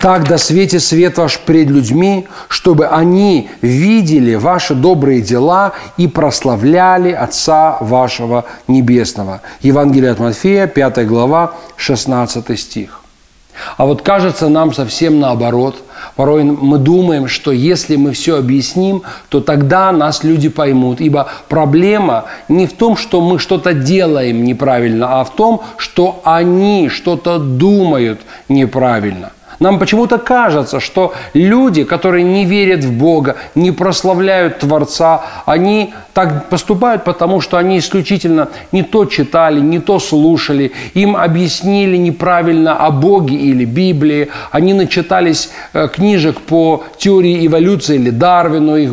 Так да свете свет ваш пред людьми, чтобы они видели ваши добрые дела и прославляли Отца вашего Небесного. Евангелие от Матфея, 5 глава, 16 стих. А вот кажется нам совсем наоборот. Порой мы думаем, что если мы все объясним, то тогда нас люди поймут. Ибо проблема не в том, что мы что-то делаем неправильно, а в том, что они что-то думают неправильно. Нам почему-то кажется, что люди, которые не верят в Бога, не прославляют Творца, они так поступают, потому что они исключительно не то читали, не то слушали, им объяснили неправильно о Боге или Библии, они начитались э, книжек по теории эволюции или Дарвину, их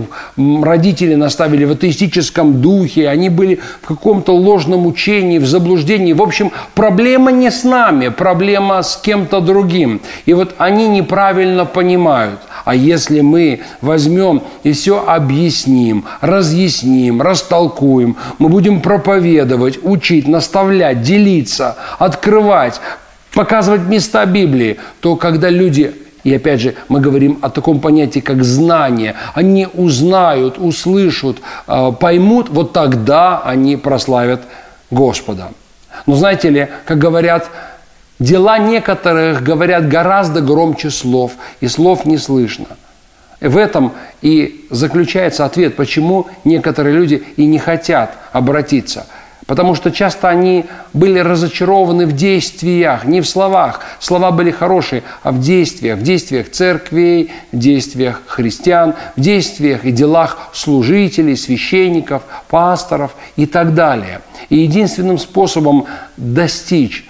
родители наставили в атеистическом духе, они были в каком-то ложном учении, в заблуждении. В общем, проблема не с нами, проблема с кем-то другим. И вот они неправильно понимают. А если мы возьмем и все объясним, разъясним, растолкуем, мы будем проповедовать, учить, наставлять, делиться, открывать, показывать места Библии, то когда люди и опять же, мы говорим о таком понятии, как знание. Они узнают, услышат, а, поймут, вот тогда они прославят Господа. Но знаете ли, как говорят Дела некоторых говорят гораздо громче слов, и слов не слышно. В этом и заключается ответ, почему некоторые люди и не хотят обратиться. Потому что часто они были разочарованы в действиях, не в словах. Слова были хорошие, а в действиях. В действиях церквей, в действиях христиан, в действиях и делах служителей, священников, пасторов и так далее. И единственным способом достичь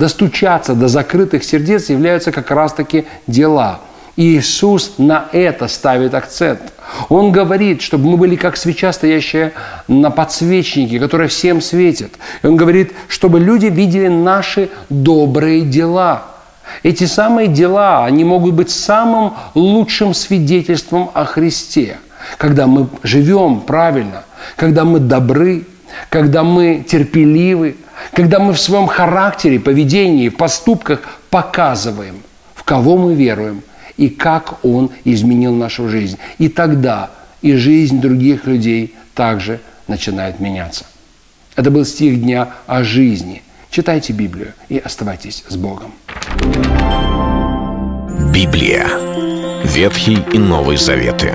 достучаться до закрытых сердец являются как раз-таки дела. И Иисус на это ставит акцент. Он говорит, чтобы мы были как свеча, стоящая на подсвечнике, которая всем светит. И Он говорит, чтобы люди видели наши добрые дела. Эти самые дела, они могут быть самым лучшим свидетельством о Христе. Когда мы живем правильно, когда мы добры, когда мы терпеливы, когда мы в своем характере, поведении, в поступках показываем, в кого мы веруем и как Он изменил нашу жизнь. И тогда и жизнь других людей также начинает меняться. Это был стих дня о жизни. Читайте Библию и оставайтесь с Богом. Библия. Ветхий и Новый Заветы.